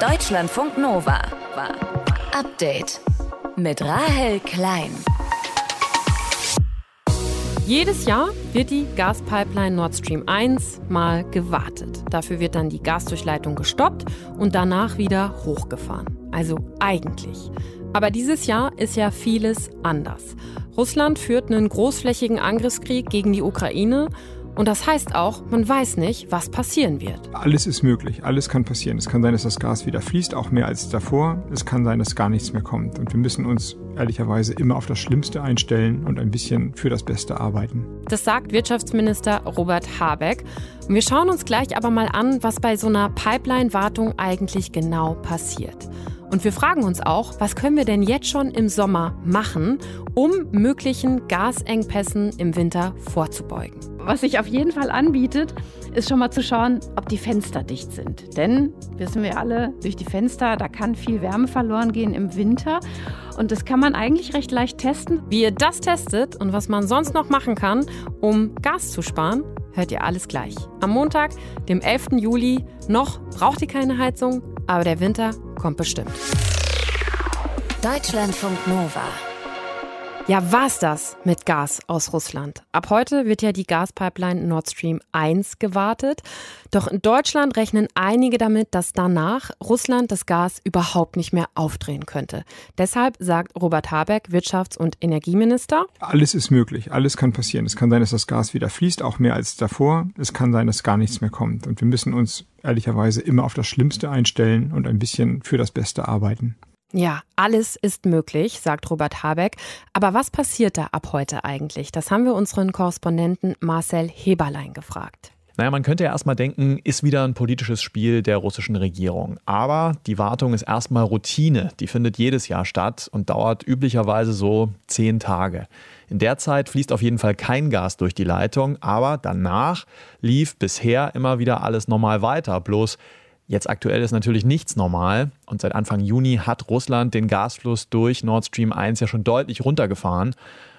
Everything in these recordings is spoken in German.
Deutschlandfunk Nova. Update mit Rahel Klein. Jedes Jahr wird die Gaspipeline Nord Stream 1 mal gewartet. Dafür wird dann die Gasdurchleitung gestoppt und danach wieder hochgefahren. Also eigentlich. Aber dieses Jahr ist ja vieles anders. Russland führt einen großflächigen Angriffskrieg gegen die Ukraine und das heißt auch, man weiß nicht, was passieren wird. Alles ist möglich, alles kann passieren. Es kann sein, dass das Gas wieder fließt, auch mehr als davor. Es kann sein, dass gar nichts mehr kommt. Und wir müssen uns ehrlicherweise immer auf das Schlimmste einstellen und ein bisschen für das Beste arbeiten. Das sagt Wirtschaftsminister Robert Habeck. Und wir schauen uns gleich aber mal an, was bei so einer Pipeline-Wartung eigentlich genau passiert. Und wir fragen uns auch, was können wir denn jetzt schon im Sommer machen, um möglichen Gasengpässen im Winter vorzubeugen? Was sich auf jeden Fall anbietet, ist schon mal zu schauen, ob die Fenster dicht sind. Denn, wissen wir alle, durch die Fenster, da kann viel Wärme verloren gehen im Winter. Und das kann man eigentlich recht leicht testen. Wie ihr das testet und was man sonst noch machen kann, um Gas zu sparen, hört ihr alles gleich. Am Montag, dem 11. Juli, noch braucht ihr keine Heizung, aber der Winter kommt bestimmt. Deutschlandfunk Nova. Ja, war's das mit Gas aus Russland. Ab heute wird ja die Gaspipeline Nord Stream 1 gewartet. Doch in Deutschland rechnen einige damit, dass danach Russland das Gas überhaupt nicht mehr aufdrehen könnte. Deshalb sagt Robert Habeck, Wirtschafts- und Energieminister. Alles ist möglich, alles kann passieren. Es kann sein, dass das Gas wieder fließt, auch mehr als davor. Es kann sein, dass gar nichts mehr kommt. Und wir müssen uns ehrlicherweise immer auf das Schlimmste einstellen und ein bisschen für das Beste arbeiten. Ja, alles ist möglich, sagt Robert Habeck. Aber was passiert da ab heute eigentlich? Das haben wir unseren Korrespondenten Marcel Heberlein gefragt. Naja, man könnte ja erstmal denken, ist wieder ein politisches Spiel der russischen Regierung. Aber die Wartung ist erstmal Routine. Die findet jedes Jahr statt und dauert üblicherweise so zehn Tage. In der Zeit fließt auf jeden Fall kein Gas durch die Leitung, aber danach lief bisher immer wieder alles normal weiter. Bloß Jetzt aktuell ist natürlich nichts normal und seit Anfang Juni hat Russland den Gasfluss durch Nord Stream 1 ja schon deutlich runtergefahren,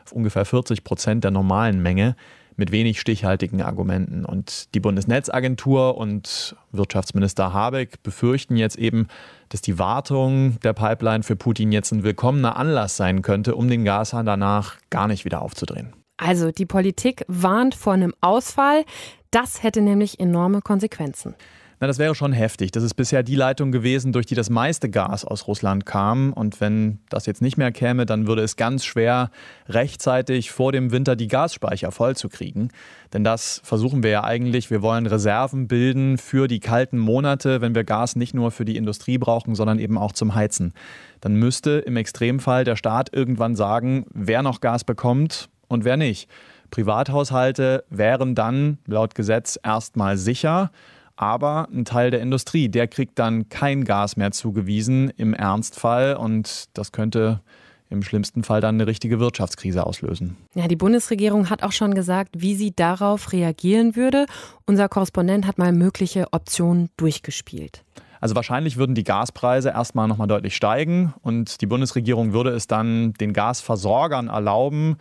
auf ungefähr 40 Prozent der normalen Menge, mit wenig stichhaltigen Argumenten. Und die Bundesnetzagentur und Wirtschaftsminister Habeck befürchten jetzt eben, dass die Wartung der Pipeline für Putin jetzt ein willkommener Anlass sein könnte, um den Gashahn danach gar nicht wieder aufzudrehen. Also die Politik warnt vor einem Ausfall. Das hätte nämlich enorme Konsequenzen. Na, das wäre schon heftig. Das ist bisher die Leitung gewesen, durch die das meiste Gas aus Russland kam. Und wenn das jetzt nicht mehr käme, dann würde es ganz schwer, rechtzeitig vor dem Winter die Gasspeicher vollzukriegen. Denn das versuchen wir ja eigentlich. Wir wollen Reserven bilden für die kalten Monate, wenn wir Gas nicht nur für die Industrie brauchen, sondern eben auch zum Heizen. Dann müsste im Extremfall der Staat irgendwann sagen, wer noch Gas bekommt und wer nicht. Privathaushalte wären dann laut Gesetz erstmal sicher. Aber ein Teil der Industrie, der kriegt dann kein Gas mehr zugewiesen im Ernstfall und das könnte im schlimmsten Fall dann eine richtige Wirtschaftskrise auslösen. Ja, die Bundesregierung hat auch schon gesagt, wie sie darauf reagieren würde. Unser Korrespondent hat mal mögliche Optionen durchgespielt. Also wahrscheinlich würden die Gaspreise erstmal nochmal deutlich steigen und die Bundesregierung würde es dann den Gasversorgern erlauben,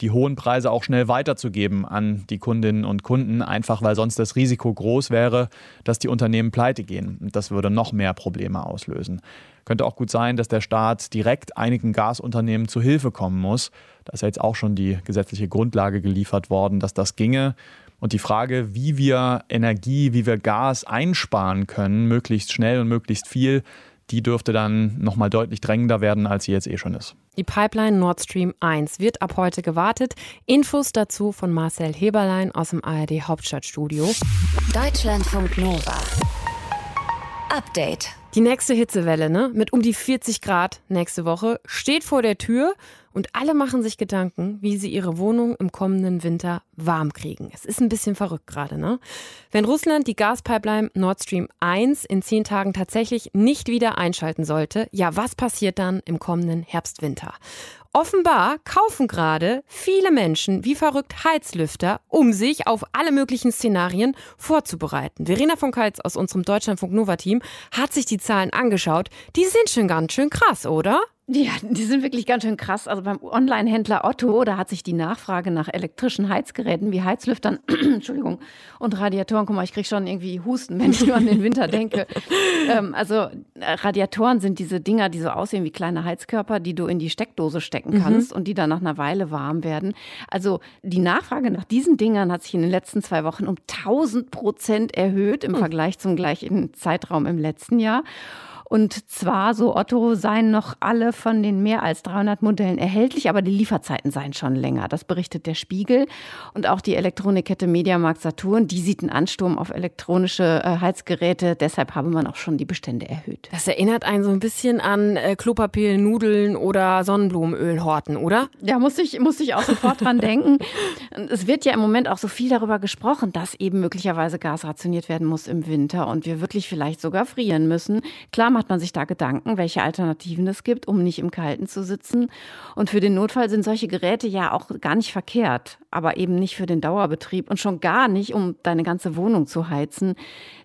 die hohen Preise auch schnell weiterzugeben an die Kundinnen und Kunden, einfach weil sonst das Risiko groß wäre, dass die Unternehmen pleite gehen. Und das würde noch mehr Probleme auslösen. Könnte auch gut sein, dass der Staat direkt einigen Gasunternehmen zu Hilfe kommen muss. Da ist ja jetzt auch schon die gesetzliche Grundlage geliefert worden, dass das ginge. Und die Frage, wie wir Energie, wie wir Gas einsparen können, möglichst schnell und möglichst viel, die dürfte dann nochmal deutlich drängender werden, als sie jetzt eh schon ist. Die Pipeline Nord Stream 1 wird ab heute gewartet. Infos dazu von Marcel Heberlein aus dem ARD Hauptstadtstudio. Deutschlandfunk Nova. Update. Die nächste Hitzewelle, ne, mit um die 40 Grad nächste Woche, steht vor der Tür und alle machen sich Gedanken, wie sie ihre Wohnung im kommenden Winter warm kriegen. Es ist ein bisschen verrückt gerade, ne? Wenn Russland die Gaspipeline Nord Stream 1 in zehn Tagen tatsächlich nicht wieder einschalten sollte, ja, was passiert dann im kommenden Herbst-Winter? Offenbar kaufen gerade viele Menschen wie verrückt Heizlüfter, um sich auf alle möglichen Szenarien vorzubereiten. Verena von Keitz aus unserem Deutschlandfunk Nova Team hat sich die Zahlen angeschaut. Die sind schon ganz schön krass, oder? Ja, die sind wirklich ganz schön krass. Also beim Online-Händler Otto, da hat sich die Nachfrage nach elektrischen Heizgeräten wie Heizlüftern, Entschuldigung, und Radiatoren, guck mal, ich kriege schon irgendwie Husten, wenn ich nur an den Winter denke. ähm, also äh, Radiatoren sind diese Dinger, die so aussehen wie kleine Heizkörper, die du in die Steckdose stecken mhm. kannst mhm. und die dann nach einer Weile warm werden. Also die Nachfrage nach diesen Dingern hat sich in den letzten zwei Wochen um 1000 Prozent erhöht im mhm. Vergleich zum gleichen Zeitraum im letzten Jahr. Und zwar, so Otto, seien noch alle von den mehr als 300 Modellen erhältlich, aber die Lieferzeiten seien schon länger. Das berichtet der Spiegel. Und auch die Elektronikkette Mediamarkt Saturn, die sieht einen Ansturm auf elektronische äh, Heizgeräte. Deshalb habe man auch schon die Bestände erhöht. Das erinnert einen so ein bisschen an äh, Klopapier, Nudeln oder Sonnenblumenölhorten, oder? Ja, muss ich, muss ich auch sofort dran denken. Es wird ja im Moment auch so viel darüber gesprochen, dass eben möglicherweise Gas rationiert werden muss im Winter und wir wirklich vielleicht sogar frieren müssen. Klar macht man sich da Gedanken, welche Alternativen es gibt, um nicht im Kalten zu sitzen. Und für den Notfall sind solche Geräte ja auch gar nicht verkehrt, aber eben nicht für den Dauerbetrieb und schon gar nicht, um deine ganze Wohnung zu heizen.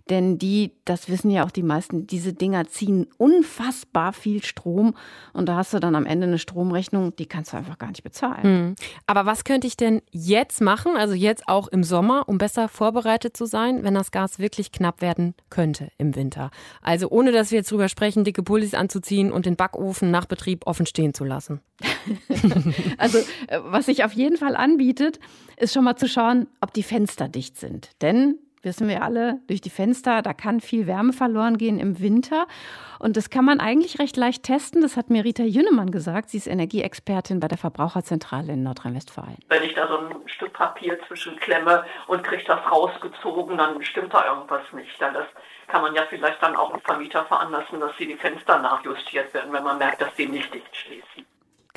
Denn die, das wissen ja auch die meisten, diese Dinger ziehen unfassbar viel Strom und da hast du dann am Ende eine Stromrechnung, die kannst du einfach gar nicht bezahlen. Hm. Aber was könnte ich denn jetzt machen, also jetzt auch im Sommer, um besser vorbereitet zu sein, wenn das Gas wirklich knapp werden könnte im Winter? Also ohne, dass wir jetzt drüber sprechen, dicke Pullis anzuziehen und den Backofen nach Betrieb offen stehen zu lassen. also äh, was sich auf jeden Fall anbietet, ist schon mal zu schauen, ob die Fenster dicht sind. Denn wissen wir alle, durch die Fenster, da kann viel Wärme verloren gehen im Winter. Und das kann man eigentlich recht leicht testen. Das hat mir Rita Jünnemann gesagt. Sie ist Energieexpertin bei der Verbraucherzentrale in Nordrhein-Westfalen. Wenn ich da so ein Stück Papier zwischenklemme und kriege das rausgezogen, dann stimmt da irgendwas nicht. Dann das kann man ja vielleicht dann auch einen Vermieter veranlassen, dass sie die Fenster nachjustiert werden, wenn man merkt, dass die nicht dicht schließen.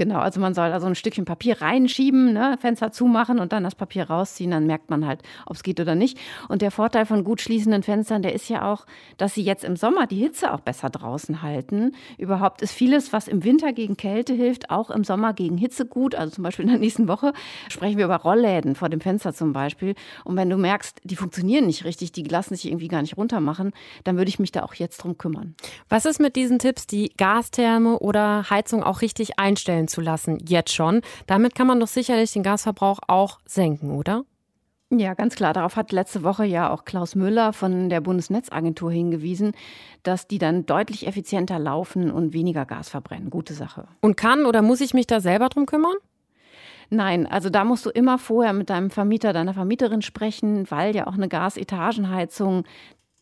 Genau, also man soll also ein Stückchen Papier reinschieben, ne, Fenster zumachen und dann das Papier rausziehen, dann merkt man halt, ob es geht oder nicht. Und der Vorteil von gut schließenden Fenstern, der ist ja auch, dass sie jetzt im Sommer die Hitze auch besser draußen halten. Überhaupt ist vieles, was im Winter gegen Kälte hilft, auch im Sommer gegen Hitze gut. Also zum Beispiel in der nächsten Woche sprechen wir über Rollläden vor dem Fenster zum Beispiel. Und wenn du merkst, die funktionieren nicht richtig, die lassen sich irgendwie gar nicht runtermachen, dann würde ich mich da auch jetzt drum kümmern. Was ist mit diesen Tipps, die Gastherme oder Heizung auch richtig einstellen? Zu lassen, jetzt schon. Damit kann man doch sicherlich den Gasverbrauch auch senken, oder? Ja, ganz klar. Darauf hat letzte Woche ja auch Klaus Müller von der Bundesnetzagentur hingewiesen, dass die dann deutlich effizienter laufen und weniger Gas verbrennen. Gute Sache. Und kann oder muss ich mich da selber drum kümmern? Nein, also da musst du immer vorher mit deinem Vermieter, deiner Vermieterin sprechen, weil ja auch eine Gasetagenheizung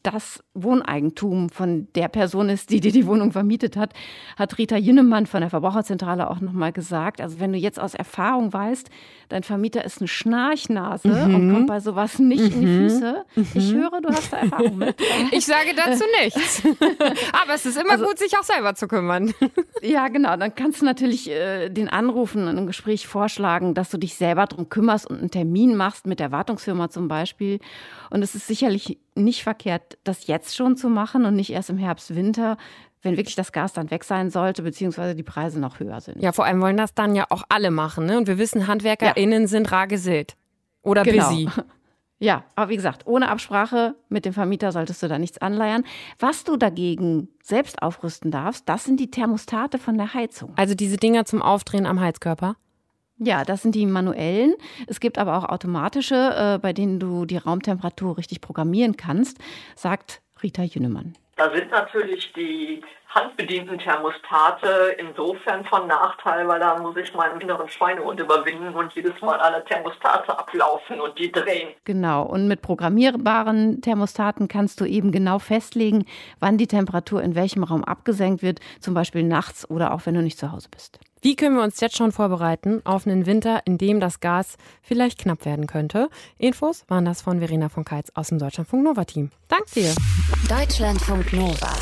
das Wohneigentum von der Person ist, die dir die Wohnung vermietet hat, hat Rita Jünnemann von der Verbraucherzentrale auch nochmal gesagt. Also wenn du jetzt aus Erfahrung weißt, dein Vermieter ist eine Schnarchnase mhm. und kommt bei sowas nicht mhm. in die mhm. Füße. Mhm. Ich höre, du hast da Erfahrung mit. Ich sage dazu nichts. Aber es ist immer also, gut, sich auch selber zu kümmern. Ja, genau. Dann kannst du natürlich äh, den anrufen und ein Gespräch vorschlagen, dass du dich selber darum kümmerst und einen Termin machst mit der Wartungsfirma zum Beispiel. Und es ist sicherlich nicht verkehrt, das jetzt schon zu machen und nicht erst im Herbst, Winter, wenn wirklich das Gas dann weg sein sollte, beziehungsweise die Preise noch höher sind. Ja, vor allem wollen das dann ja auch alle machen. Ne? Und wir wissen, HandwerkerInnen ja. sind rar gesät. Oder genau. busy. Ja, aber wie gesagt, ohne Absprache mit dem Vermieter solltest du da nichts anleiern. Was du dagegen selbst aufrüsten darfst, das sind die Thermostate von der Heizung. Also diese Dinger zum Aufdrehen am Heizkörper? Ja, das sind die manuellen. Es gibt aber auch automatische, äh, bei denen du die Raumtemperatur richtig programmieren kannst, sagt Rita Jünnemann. Da sind natürlich die handbedienten Thermostate insofern von Nachteil, weil da muss ich meinen inneren Schweinehund überwinden und jedes Mal alle Thermostate ablaufen und die drehen. Genau, und mit programmierbaren Thermostaten kannst du eben genau festlegen, wann die Temperatur in welchem Raum abgesenkt wird, zum Beispiel nachts oder auch wenn du nicht zu Hause bist. Wie können wir uns jetzt schon vorbereiten auf einen Winter, in dem das Gas vielleicht knapp werden könnte? Infos waren das von Verena von Keitz aus dem Deutschlandfunk Nova Team. Dank dir. Deutschlandfunk Nova.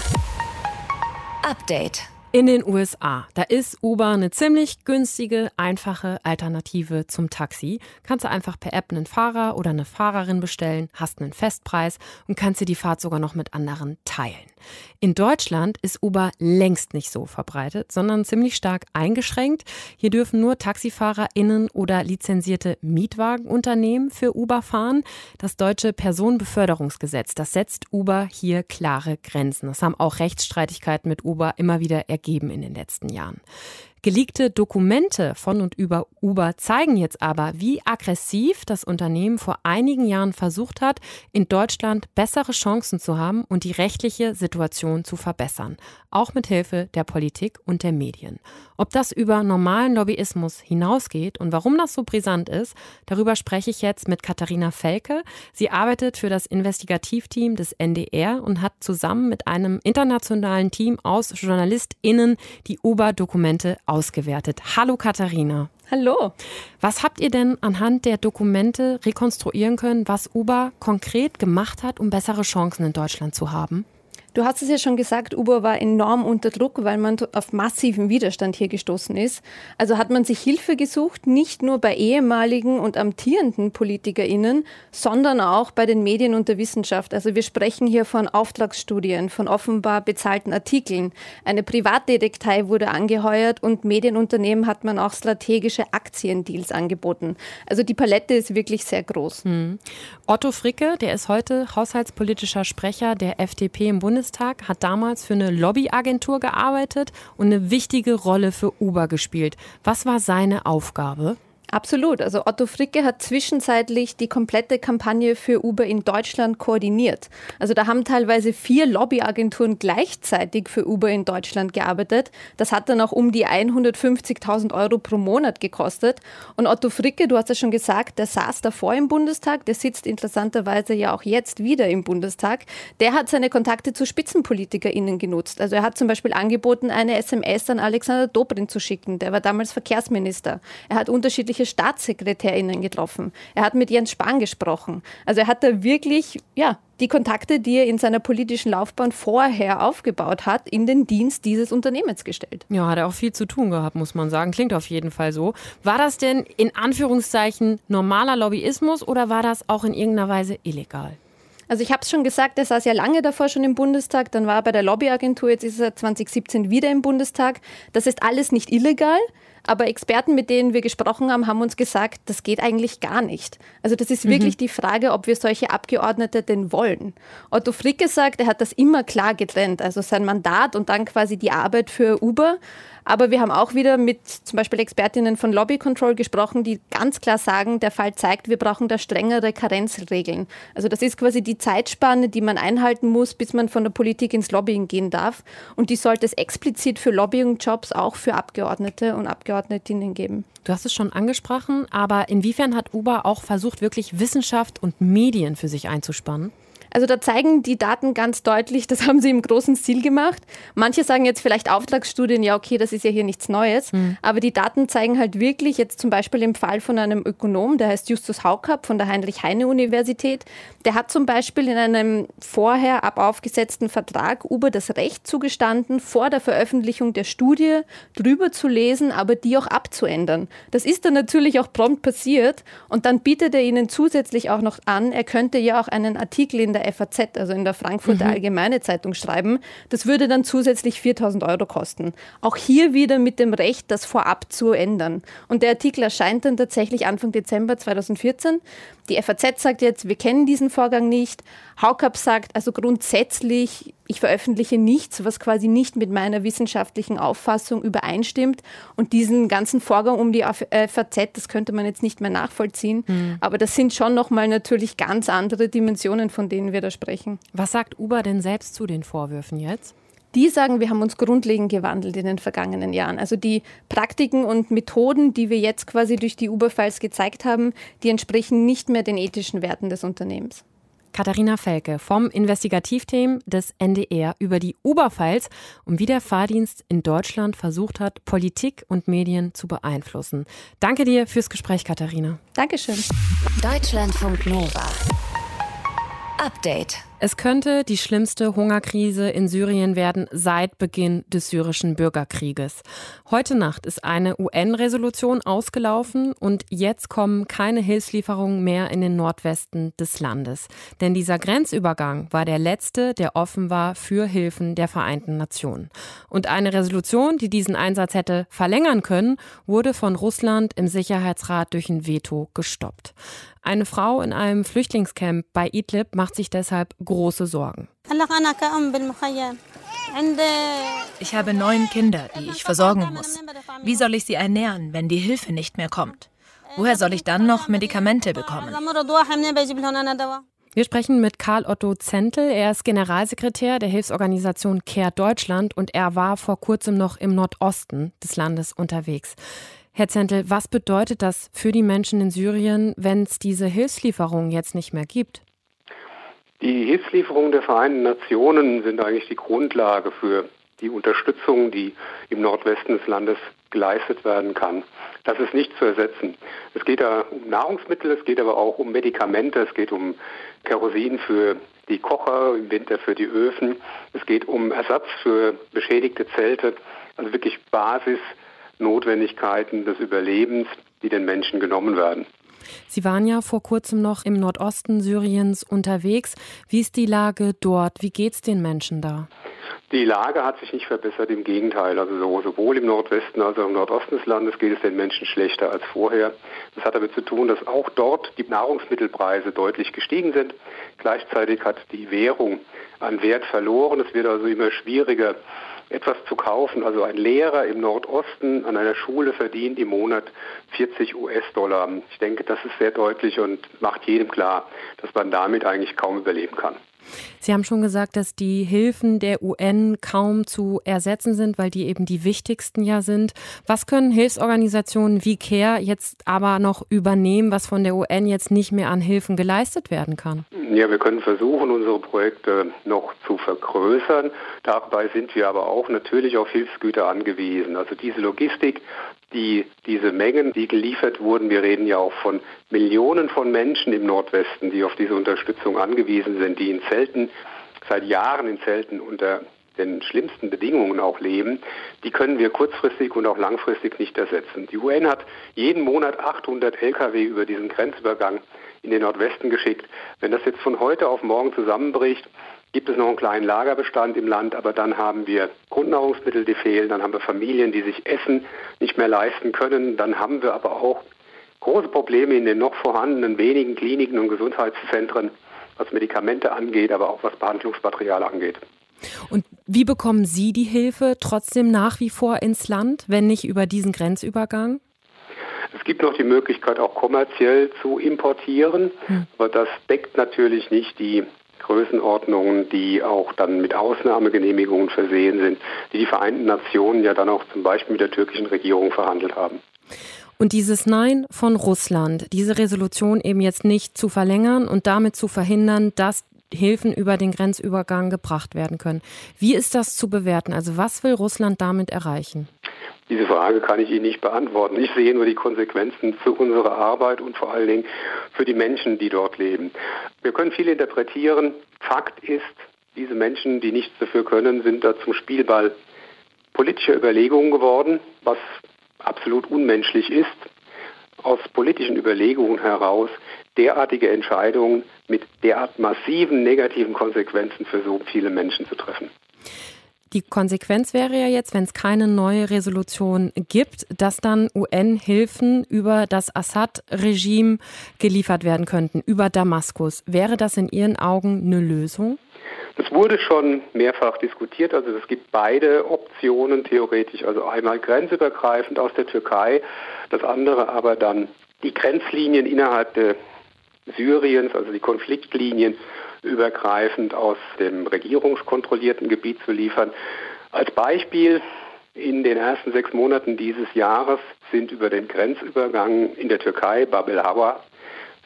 Update. In den USA, da ist Uber eine ziemlich günstige, einfache Alternative zum Taxi. Kannst du einfach per App einen Fahrer oder eine Fahrerin bestellen, hast einen Festpreis und kannst dir die Fahrt sogar noch mit anderen teilen. In Deutschland ist Uber längst nicht so verbreitet, sondern ziemlich stark eingeschränkt. Hier dürfen nur TaxifahrerInnen oder lizenzierte Mietwagenunternehmen für Uber fahren. Das deutsche Personenbeförderungsgesetz, das setzt Uber hier klare Grenzen. Das haben auch Rechtsstreitigkeiten mit Uber immer wieder ergeben ergeben in den letzten Jahren. Geleakte Dokumente von und über Uber zeigen jetzt aber, wie aggressiv das Unternehmen vor einigen Jahren versucht hat, in Deutschland bessere Chancen zu haben und die rechtliche Situation zu verbessern, auch mit Hilfe der Politik und der Medien. Ob das über normalen Lobbyismus hinausgeht und warum das so brisant ist, darüber spreche ich jetzt mit Katharina Felke. Sie arbeitet für das Investigativteam des NDR und hat zusammen mit einem internationalen Team aus JournalistInnen die Uber-Dokumente ausgewertet. Hallo Katharina. Hallo. Was habt ihr denn anhand der Dokumente rekonstruieren können, was Uber konkret gemacht hat, um bessere Chancen in Deutschland zu haben? Du hast es ja schon gesagt, Uber war enorm unter Druck, weil man auf massiven Widerstand hier gestoßen ist. Also hat man sich Hilfe gesucht, nicht nur bei ehemaligen und amtierenden PolitikerInnen, sondern auch bei den Medien und der Wissenschaft. Also wir sprechen hier von Auftragsstudien, von offenbar bezahlten Artikeln. Eine Privatdetektei wurde angeheuert und Medienunternehmen hat man auch strategische Aktiendeals angeboten. Also die Palette ist wirklich sehr groß. Hm. Otto Fricke, der ist heute haushaltspolitischer Sprecher der FDP im Bundestag. Bundestag, hat damals für eine Lobbyagentur gearbeitet und eine wichtige Rolle für Uber gespielt. Was war seine Aufgabe? Absolut. Also Otto Fricke hat zwischenzeitlich die komplette Kampagne für Uber in Deutschland koordiniert. Also da haben teilweise vier Lobbyagenturen gleichzeitig für Uber in Deutschland gearbeitet. Das hat dann auch um die 150.000 Euro pro Monat gekostet. Und Otto Fricke, du hast ja schon gesagt, der saß davor im Bundestag, der sitzt interessanterweise ja auch jetzt wieder im Bundestag. Der hat seine Kontakte zu SpitzenpolitikerInnen genutzt. Also er hat zum Beispiel angeboten, eine SMS an Alexander Dobrindt zu schicken. Der war damals Verkehrsminister. Er hat unterschiedliche unterschiedliche StaatssekretärInnen getroffen. Er hat mit Jens Spahn gesprochen. Also er hat da wirklich, ja, die Kontakte, die er in seiner politischen Laufbahn vorher aufgebaut hat, in den Dienst dieses Unternehmens gestellt. Ja, hat er auch viel zu tun gehabt, muss man sagen. Klingt auf jeden Fall so. War das denn in Anführungszeichen normaler Lobbyismus oder war das auch in irgendeiner Weise illegal? Also ich habe es schon gesagt, er saß ja lange davor schon im Bundestag, dann war er bei der Lobbyagentur, jetzt ist er 2017 wieder im Bundestag. Das ist alles nicht illegal. Aber Experten, mit denen wir gesprochen haben, haben uns gesagt, das geht eigentlich gar nicht. Also das ist mhm. wirklich die Frage, ob wir solche Abgeordnete denn wollen. Otto Fricke sagt, er hat das immer klar getrennt, also sein Mandat und dann quasi die Arbeit für Uber. Aber wir haben auch wieder mit zum Beispiel Expertinnen von Lobby Control gesprochen, die ganz klar sagen, der Fall zeigt, wir brauchen da strengere Karenzregeln. Also das ist quasi die Zeitspanne, die man einhalten muss, bis man von der Politik ins Lobbying gehen darf. Und die sollte es explizit für Lobbying-Jobs auch für Abgeordnete und Abgeordnetinnen geben. Du hast es schon angesprochen, aber inwiefern hat Uber auch versucht, wirklich Wissenschaft und Medien für sich einzuspannen? Also da zeigen die Daten ganz deutlich, das haben sie im großen Stil gemacht. Manche sagen jetzt vielleicht Auftragsstudien, ja okay, das ist ja hier nichts Neues, mhm. aber die Daten zeigen halt wirklich jetzt zum Beispiel im Fall von einem Ökonom, der heißt Justus Haukapp von der Heinrich-Heine-Universität, der hat zum Beispiel in einem vorher ab aufgesetzten Vertrag Uber das Recht zugestanden, vor der Veröffentlichung der Studie drüber zu lesen, aber die auch abzuändern. Das ist dann natürlich auch prompt passiert und dann bietet er ihnen zusätzlich auch noch an, er könnte ja auch einen Artikel in der der FAZ, also in der Frankfurter mhm. Allgemeine Zeitung schreiben. Das würde dann zusätzlich 4000 Euro kosten. Auch hier wieder mit dem Recht, das vorab zu ändern. Und der Artikel erscheint dann tatsächlich Anfang Dezember 2014. Die FAZ sagt jetzt, wir kennen diesen Vorgang nicht. Haukapp sagt, also grundsätzlich, ich veröffentliche nichts, was quasi nicht mit meiner wissenschaftlichen Auffassung übereinstimmt. Und diesen ganzen Vorgang um die FAZ, das könnte man jetzt nicht mehr nachvollziehen. Mhm. Aber das sind schon nochmal natürlich ganz andere Dimensionen, von denen wir da sprechen. Was sagt Uber denn selbst zu den Vorwürfen jetzt? die sagen, wir haben uns grundlegend gewandelt in den vergangenen Jahren. Also die Praktiken und Methoden, die wir jetzt quasi durch die Uber-Files gezeigt haben, die entsprechen nicht mehr den ethischen Werten des Unternehmens. Katharina Felke vom Investigativteam des NDR über die Uber-Files und wie der Fahrdienst in Deutschland versucht hat, Politik und Medien zu beeinflussen. Danke dir fürs Gespräch, Katharina. Dankeschön. Deutschlandfunk Nova. Update. Es könnte die schlimmste Hungerkrise in Syrien werden seit Beginn des syrischen Bürgerkrieges. Heute Nacht ist eine UN-Resolution ausgelaufen und jetzt kommen keine Hilfslieferungen mehr in den Nordwesten des Landes. Denn dieser Grenzübergang war der letzte, der offen war für Hilfen der Vereinten Nationen. Und eine Resolution, die diesen Einsatz hätte verlängern können, wurde von Russland im Sicherheitsrat durch ein Veto gestoppt. Eine Frau in einem Flüchtlingscamp bei Idlib macht sich deshalb große Sorgen. Ich habe neun Kinder, die ich versorgen muss. Wie soll ich sie ernähren, wenn die Hilfe nicht mehr kommt? Woher soll ich dann noch Medikamente bekommen? Wir sprechen mit Karl Otto Zentel. Er ist Generalsekretär der Hilfsorganisation Care Deutschland und er war vor kurzem noch im Nordosten des Landes unterwegs. Herr Zentel, was bedeutet das für die Menschen in Syrien, wenn es diese Hilfslieferungen jetzt nicht mehr gibt? Die Hilfslieferungen der Vereinten Nationen sind eigentlich die Grundlage für die Unterstützung, die im Nordwesten des Landes geleistet werden kann. Das ist nicht zu ersetzen. Es geht da um Nahrungsmittel, es geht aber auch um Medikamente, es geht um Kerosin für die Kocher, im Winter für die Öfen, es geht um Ersatz für beschädigte Zelte, also wirklich Basisnotwendigkeiten des Überlebens, die den Menschen genommen werden. Sie waren ja vor kurzem noch im Nordosten Syriens unterwegs. Wie ist die Lage dort? Wie geht es den Menschen da? Die Lage hat sich nicht verbessert, im Gegenteil. Also sowohl im Nordwesten als auch im Nordosten des Landes geht es den Menschen schlechter als vorher. Das hat damit zu tun, dass auch dort die Nahrungsmittelpreise deutlich gestiegen sind. Gleichzeitig hat die Währung an Wert verloren. Es wird also immer schwieriger, etwas zu kaufen. Also ein Lehrer im Nordosten an einer Schule verdient im Monat 40 US-Dollar. Ich denke, das ist sehr deutlich und macht jedem klar, dass man damit eigentlich kaum überleben kann. Sie haben schon gesagt, dass die Hilfen der UN kaum zu ersetzen sind, weil die eben die wichtigsten ja sind. Was können Hilfsorganisationen wie CARE jetzt aber noch übernehmen, was von der UN jetzt nicht mehr an Hilfen geleistet werden kann? Ja, wir können versuchen, unsere Projekte noch zu vergrößern. Dabei sind wir aber auch natürlich auf Hilfsgüter angewiesen. Also diese Logistik die diese Mengen, die geliefert wurden, wir reden ja auch von Millionen von Menschen im Nordwesten, die auf diese Unterstützung angewiesen sind, die in Zelten, seit Jahren in Zelten unter den schlimmsten Bedingungen auch leben, die können wir kurzfristig und auch langfristig nicht ersetzen. Die UN hat jeden Monat 800 Lkw über diesen Grenzübergang in den Nordwesten geschickt. Wenn das jetzt von heute auf morgen zusammenbricht, gibt es noch einen kleinen Lagerbestand im Land, aber dann haben wir Grundnahrungsmittel, die fehlen, dann haben wir Familien, die sich Essen nicht mehr leisten können, dann haben wir aber auch große Probleme in den noch vorhandenen wenigen Kliniken und Gesundheitszentren, was Medikamente angeht, aber auch was Behandlungsmaterial angeht. Und wie bekommen Sie die Hilfe trotzdem nach wie vor ins Land, wenn nicht über diesen Grenzübergang? Es gibt noch die Möglichkeit, auch kommerziell zu importieren, hm. aber das deckt natürlich nicht die Größenordnungen, die auch dann mit Ausnahmegenehmigungen versehen sind, die die Vereinten Nationen ja dann auch zum Beispiel mit der türkischen Regierung verhandelt haben. Und dieses Nein von Russland, diese Resolution eben jetzt nicht zu verlängern und damit zu verhindern, dass Hilfen über den Grenzübergang gebracht werden können. Wie ist das zu bewerten? Also was will Russland damit erreichen? Diese Frage kann ich Ihnen nicht beantworten. Ich sehe nur die Konsequenzen für unsere Arbeit und vor allen Dingen für die Menschen, die dort leben. Wir können viel interpretieren. Fakt ist, diese Menschen, die nichts dafür können, sind da zum Spielball politischer Überlegungen geworden, was absolut unmenschlich ist. Aus politischen Überlegungen heraus derartige Entscheidungen mit derart massiven negativen Konsequenzen für so viele Menschen zu treffen. Die Konsequenz wäre ja jetzt, wenn es keine neue Resolution gibt, dass dann UN-Hilfen über das Assad-Regime geliefert werden könnten, über Damaskus. Wäre das in Ihren Augen eine Lösung? Es wurde schon mehrfach diskutiert. Also es gibt beide Optionen theoretisch. Also einmal grenzübergreifend aus der Türkei, das andere aber dann die Grenzlinien innerhalb der Syriens, also die Konfliktlinien übergreifend aus dem regierungskontrollierten Gebiet zu liefern. Als Beispiel in den ersten sechs Monaten dieses Jahres sind über den Grenzübergang in der Türkei, Bab el-Hawa,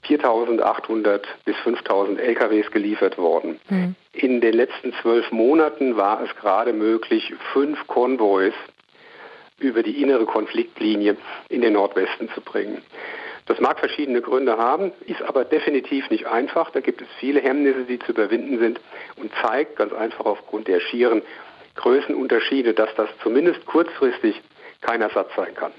4.800 bis 5.000 LKWs geliefert worden. Mhm. In den letzten zwölf Monaten war es gerade möglich, fünf Konvois über die innere Konfliktlinie in den Nordwesten zu bringen. Das mag verschiedene Gründe haben, ist aber definitiv nicht einfach. Da gibt es viele Hemmnisse, die zu überwinden sind und zeigt ganz einfach aufgrund der schieren Größenunterschiede, dass das zumindest kurzfristig kein Ersatz sein kann.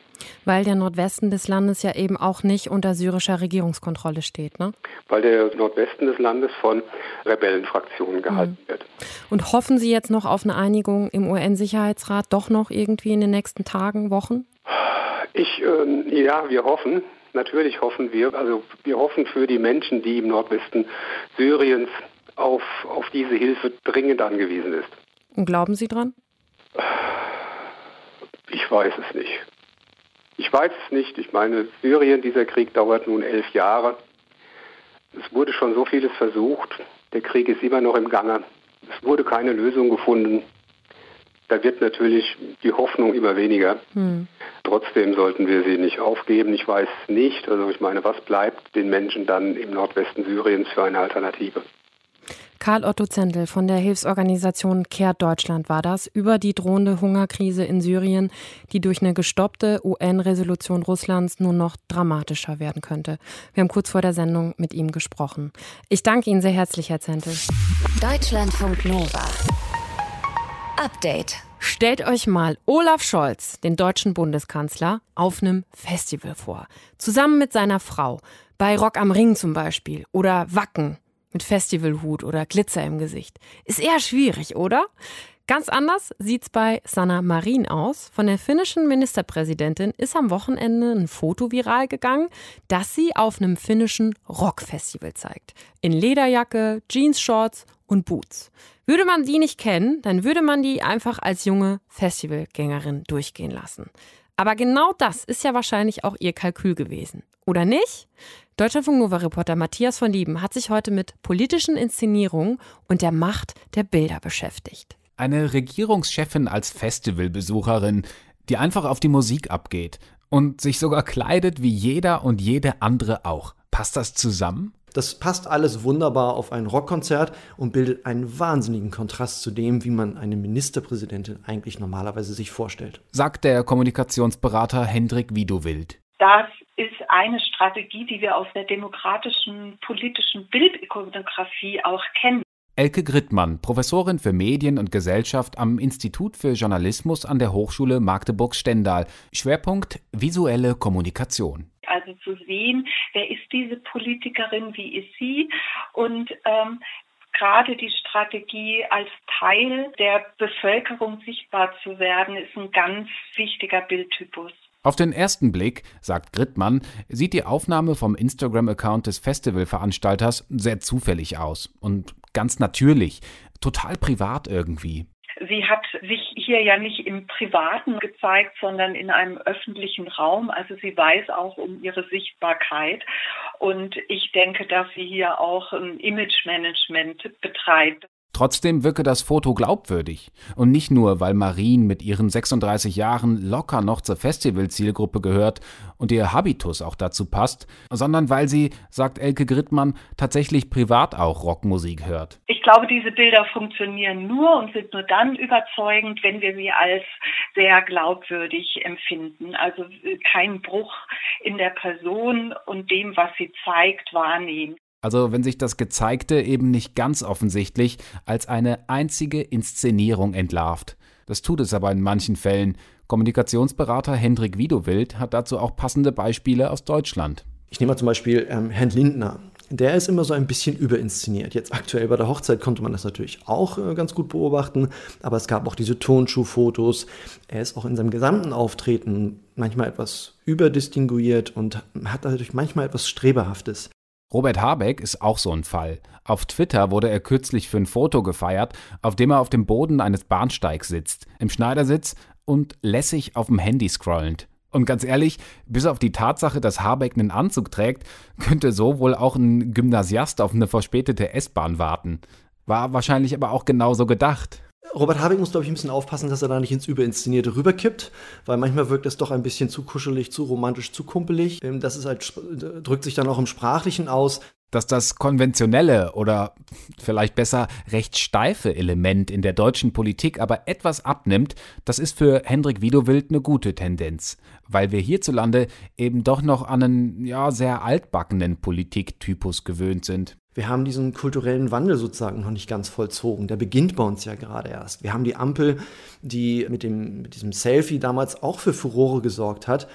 Weil der Nordwesten des Landes ja eben auch nicht unter syrischer Regierungskontrolle steht, ne? Weil der Nordwesten des Landes von Rebellenfraktionen gehalten mhm. wird. Und hoffen Sie jetzt noch auf eine Einigung im UN-Sicherheitsrat doch noch irgendwie in den nächsten Tagen, Wochen? Ich, äh, ja, wir hoffen. Natürlich hoffen wir, also wir hoffen für die Menschen, die im Nordwesten Syriens auf, auf diese Hilfe dringend angewiesen ist. Und glauben Sie dran? Ich weiß es nicht. Ich weiß es nicht. Ich meine, Syrien, dieser Krieg dauert nun elf Jahre. Es wurde schon so vieles versucht. Der Krieg ist immer noch im Gange. Es wurde keine Lösung gefunden. Da wird natürlich die Hoffnung immer weniger. Hm. Trotzdem sollten wir sie nicht aufgeben. Ich weiß nicht, also ich meine, was bleibt den Menschen dann im Nordwesten Syriens für eine Alternative? Karl Otto Zendel von der Hilfsorganisation Kehrt Deutschland war das über die drohende Hungerkrise in Syrien, die durch eine gestoppte UN-Resolution Russlands nur noch dramatischer werden könnte. Wir haben kurz vor der Sendung mit ihm gesprochen. Ich danke Ihnen sehr herzlich, Herr Zendel. Deutschlandfunk Nova. Update. Stellt euch mal Olaf Scholz, den deutschen Bundeskanzler, auf einem Festival vor. Zusammen mit seiner Frau. Bei Rock am Ring zum Beispiel. Oder Wacken mit Festivalhut oder Glitzer im Gesicht. Ist eher schwierig, oder? Ganz anders sieht's bei Sanna Marin aus. Von der finnischen Ministerpräsidentin ist am Wochenende ein Foto viral gegangen, das sie auf einem finnischen Rockfestival zeigt. In Lederjacke, Jeansshorts und Boots. Würde man die nicht kennen, dann würde man die einfach als junge Festivalgängerin durchgehen lassen. Aber genau das ist ja wahrscheinlich auch ihr Kalkül gewesen. Oder nicht? Deutschlandfunk Nova-Reporter Matthias von Lieben hat sich heute mit politischen Inszenierungen und der Macht der Bilder beschäftigt. Eine Regierungschefin als Festivalbesucherin, die einfach auf die Musik abgeht und sich sogar kleidet wie jeder und jede andere auch. Passt das zusammen? Das passt alles wunderbar auf ein Rockkonzert und bildet einen wahnsinnigen Kontrast zu dem, wie man eine Ministerpräsidentin eigentlich normalerweise sich vorstellt. Sagt der Kommunikationsberater Hendrik Widowild. Das ist eine Strategie, die wir aus der demokratischen politischen Bildikonografie auch kennen. Elke Grittmann, Professorin für Medien und Gesellschaft am Institut für Journalismus an der Hochschule Magdeburg-Stendal. Schwerpunkt visuelle Kommunikation. Also zu sehen, wer ist diese Politikerin, wie ist sie und ähm, gerade die Strategie als Teil der Bevölkerung sichtbar zu werden, ist ein ganz wichtiger Bildtypus. Auf den ersten Blick, sagt Grittmann, sieht die Aufnahme vom Instagram-Account des Festivalveranstalters sehr zufällig aus und ganz natürlich, total privat irgendwie. Sie hat sich hier ja nicht im Privaten gezeigt, sondern in einem öffentlichen Raum. Also sie weiß auch um ihre Sichtbarkeit. Und ich denke, dass sie hier auch ein Image-Management betreibt. Trotzdem wirke das Foto glaubwürdig. Und nicht nur, weil Marien mit ihren 36 Jahren locker noch zur Festivalzielgruppe gehört und ihr Habitus auch dazu passt, sondern weil sie, sagt Elke Grittmann, tatsächlich privat auch Rockmusik hört. Ich glaube, diese Bilder funktionieren nur und sind nur dann überzeugend, wenn wir sie als sehr glaubwürdig empfinden. Also keinen Bruch in der Person und dem, was sie zeigt, wahrnehmen. Also wenn sich das Gezeigte eben nicht ganz offensichtlich als eine einzige Inszenierung entlarvt. Das tut es aber in manchen Fällen. Kommunikationsberater Hendrik Widowild hat dazu auch passende Beispiele aus Deutschland. Ich nehme mal zum Beispiel ähm, Herrn Lindner. Der ist immer so ein bisschen überinszeniert. Jetzt aktuell bei der Hochzeit konnte man das natürlich auch äh, ganz gut beobachten, aber es gab auch diese Tonschuhfotos. Er ist auch in seinem gesamten Auftreten manchmal etwas überdistinguiert und hat dadurch manchmal etwas Strebehaftes. Robert Habeck ist auch so ein Fall. Auf Twitter wurde er kürzlich für ein Foto gefeiert, auf dem er auf dem Boden eines Bahnsteigs sitzt, im Schneidersitz und lässig auf dem Handy scrollend. Und ganz ehrlich, bis auf die Tatsache, dass Habeck einen Anzug trägt, könnte so wohl auch ein Gymnasiast auf eine verspätete S-Bahn warten. War wahrscheinlich aber auch genauso gedacht. Robert Habeck muss, glaube ich, ein bisschen aufpassen, dass er da nicht ins Überinszenierte rüberkippt, weil manchmal wirkt es doch ein bisschen zu kuschelig, zu romantisch, zu kumpelig. Ähm, das ist halt, drückt sich dann auch im Sprachlichen aus. Dass das konventionelle oder vielleicht besser recht steife Element in der deutschen Politik aber etwas abnimmt, das ist für Hendrik Widowild eine gute Tendenz, weil wir hierzulande eben doch noch an einen ja, sehr altbackenen Politiktypus gewöhnt sind. Wir haben diesen kulturellen Wandel sozusagen noch nicht ganz vollzogen. Der beginnt bei uns ja gerade erst. Wir haben die Ampel, die mit, dem, mit diesem Selfie damals auch für Furore gesorgt hat.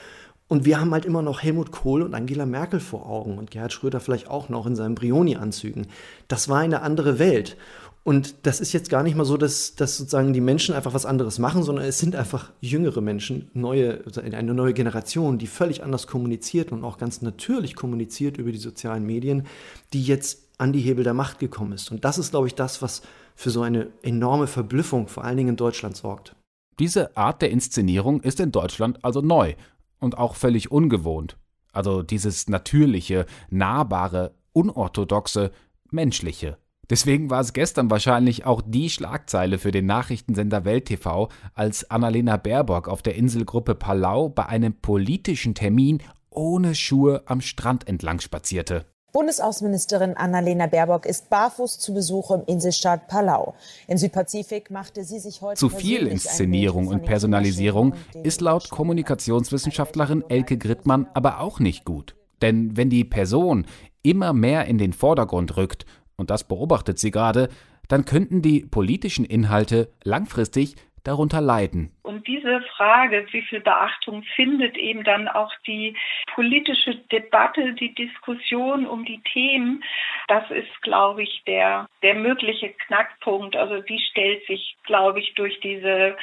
Und wir haben halt immer noch Helmut Kohl und Angela Merkel vor Augen und Gerhard Schröder vielleicht auch noch in seinen Brioni-Anzügen. Das war eine andere Welt. Und das ist jetzt gar nicht mal so, dass, dass sozusagen die Menschen einfach was anderes machen, sondern es sind einfach jüngere Menschen, neue, also eine neue Generation, die völlig anders kommuniziert und auch ganz natürlich kommuniziert über die sozialen Medien, die jetzt an die Hebel der Macht gekommen ist. Und das ist, glaube ich, das, was für so eine enorme Verblüffung, vor allen Dingen in Deutschland, sorgt. Diese Art der Inszenierung ist in Deutschland also neu und auch völlig ungewohnt. Also dieses natürliche, nahbare, unorthodoxe, menschliche. Deswegen war es gestern wahrscheinlich auch die Schlagzeile für den Nachrichtensender Welt TV, als Annalena Baerbock auf der Inselgruppe Palau bei einem politischen Termin ohne Schuhe am Strand entlang spazierte. Bundesaußenministerin Annalena Baerbock ist barfuß zu Besuch im Inselstaat Palau. Im Südpazifik machte sie sich heute. Zu viel Inszenierung und Personalisierung ist laut Kommunikationswissenschaftlerin Elke Grittmann aber auch nicht gut. Denn wenn die Person immer mehr in den Vordergrund rückt und das beobachtet sie gerade, dann könnten die politischen Inhalte langfristig darunter leiden. Und diese Frage, wie viel Beachtung findet eben dann auch die politische Debatte, die Diskussion um die Themen, das ist, glaube ich, der, der mögliche Knackpunkt. Also die stellt sich, glaube ich, durch diese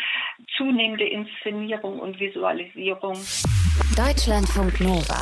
zunehmende Inszenierung und Visualisierung. Deutschlandfunk Nova.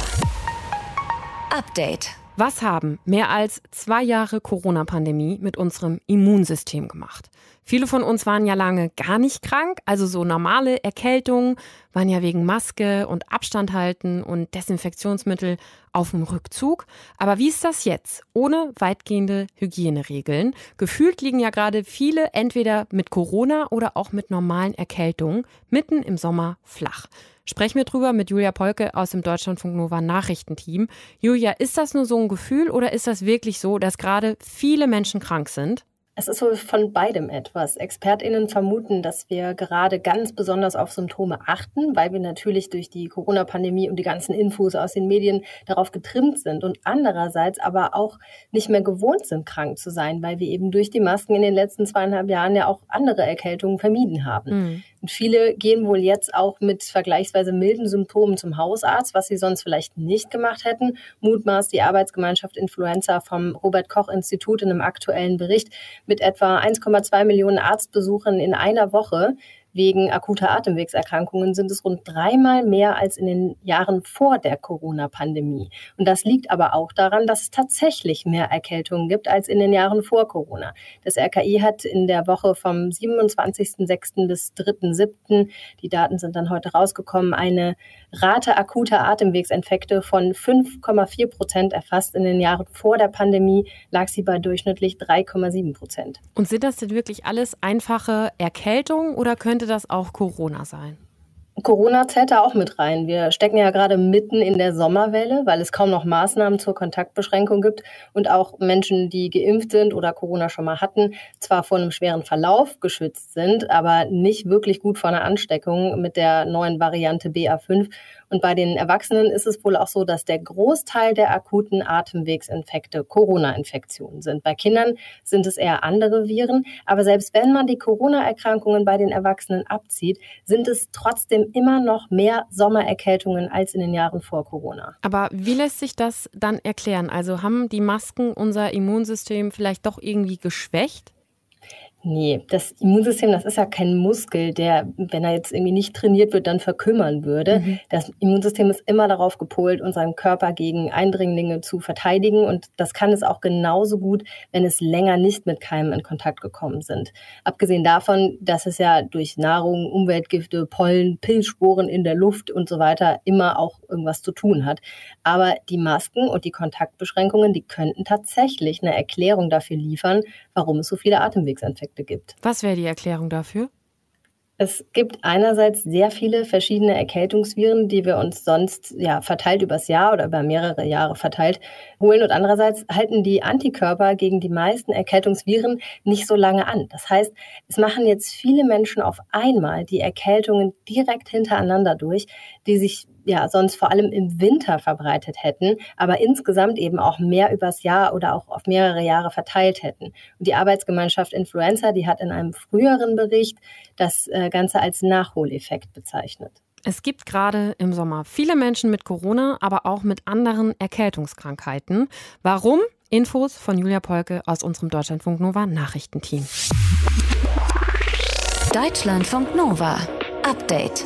Update. Was haben mehr als zwei Jahre Corona-Pandemie mit unserem Immunsystem gemacht? Viele von uns waren ja lange gar nicht krank, also so normale Erkältungen waren ja wegen Maske und Abstand halten und Desinfektionsmittel auf dem Rückzug. Aber wie ist das jetzt? Ohne weitgehende Hygieneregeln. Gefühlt liegen ja gerade viele entweder mit Corona oder auch mit normalen Erkältungen mitten im Sommer flach. Sprechen wir drüber mit Julia Polke aus dem Deutschlandfunk Nova Nachrichtenteam. Julia, ist das nur so ein Gefühl oder ist das wirklich so, dass gerade viele Menschen krank sind? Es ist so von beidem etwas. ExpertInnen vermuten, dass wir gerade ganz besonders auf Symptome achten, weil wir natürlich durch die Corona-Pandemie und die ganzen Infos aus den Medien darauf getrimmt sind und andererseits aber auch nicht mehr gewohnt sind, krank zu sein, weil wir eben durch die Masken in den letzten zweieinhalb Jahren ja auch andere Erkältungen vermieden haben. Mhm. Und viele gehen wohl jetzt auch mit vergleichsweise milden Symptomen zum Hausarzt, was sie sonst vielleicht nicht gemacht hätten, mutmaßt die Arbeitsgemeinschaft Influenza vom Robert Koch Institut in einem aktuellen Bericht mit etwa 1,2 Millionen Arztbesuchen in einer Woche Wegen akuter Atemwegserkrankungen sind es rund dreimal mehr als in den Jahren vor der Corona-Pandemie. Und das liegt aber auch daran, dass es tatsächlich mehr Erkältungen gibt als in den Jahren vor Corona. Das RKI hat in der Woche vom 27.06. bis 3.07., die Daten sind dann heute rausgekommen, eine Rate akuter Atemwegsinfekte von 5,4 Prozent erfasst. In den Jahren vor der Pandemie lag sie bei durchschnittlich 3,7 Prozent. Und sind das denn wirklich alles einfache Erkältungen oder könnte könnte das auch Corona sein? Corona zählt da auch mit rein. Wir stecken ja gerade mitten in der Sommerwelle, weil es kaum noch Maßnahmen zur Kontaktbeschränkung gibt und auch Menschen, die geimpft sind oder Corona schon mal hatten, zwar vor einem schweren Verlauf geschützt sind, aber nicht wirklich gut vor einer Ansteckung mit der neuen Variante BA5 und bei den Erwachsenen ist es wohl auch so, dass der Großteil der akuten Atemwegsinfekte Corona-Infektionen sind. Bei Kindern sind es eher andere Viren. Aber selbst wenn man die Corona-Erkrankungen bei den Erwachsenen abzieht, sind es trotzdem immer noch mehr Sommererkältungen als in den Jahren vor Corona. Aber wie lässt sich das dann erklären? Also haben die Masken unser Immunsystem vielleicht doch irgendwie geschwächt? Nee, das Immunsystem, das ist ja kein Muskel, der, wenn er jetzt irgendwie nicht trainiert wird, dann verkümmern würde. Mhm. Das Immunsystem ist immer darauf gepolt, unseren Körper gegen Eindringlinge zu verteidigen. Und das kann es auch genauso gut, wenn es länger nicht mit Keimen in Kontakt gekommen sind. Abgesehen davon, dass es ja durch Nahrung, Umweltgifte, Pollen, Pilzsporen in der Luft und so weiter immer auch irgendwas zu tun hat. Aber die Masken und die Kontaktbeschränkungen, die könnten tatsächlich eine Erklärung dafür liefern, warum es so viele Atemwegsinfektionen Effekte gibt. Was wäre die Erklärung dafür? Es gibt einerseits sehr viele verschiedene Erkältungsviren, die wir uns sonst ja verteilt übers Jahr oder über mehrere Jahre verteilt holen. Und andererseits halten die Antikörper gegen die meisten Erkältungsviren nicht so lange an. Das heißt, es machen jetzt viele Menschen auf einmal die Erkältungen direkt hintereinander durch, die sich ja sonst vor allem im Winter verbreitet hätten, aber insgesamt eben auch mehr übers Jahr oder auch auf mehrere Jahre verteilt hätten. Und die Arbeitsgemeinschaft Influenza, die hat in einem früheren Bericht das äh, Ganze als Nachholeffekt bezeichnet. Es gibt gerade im Sommer viele Menschen mit Corona, aber auch mit anderen Erkältungskrankheiten. Warum? Infos von Julia Polke aus unserem Deutschlandfunk Nova Nachrichtenteam. Deutschlandfunk Nova. Update.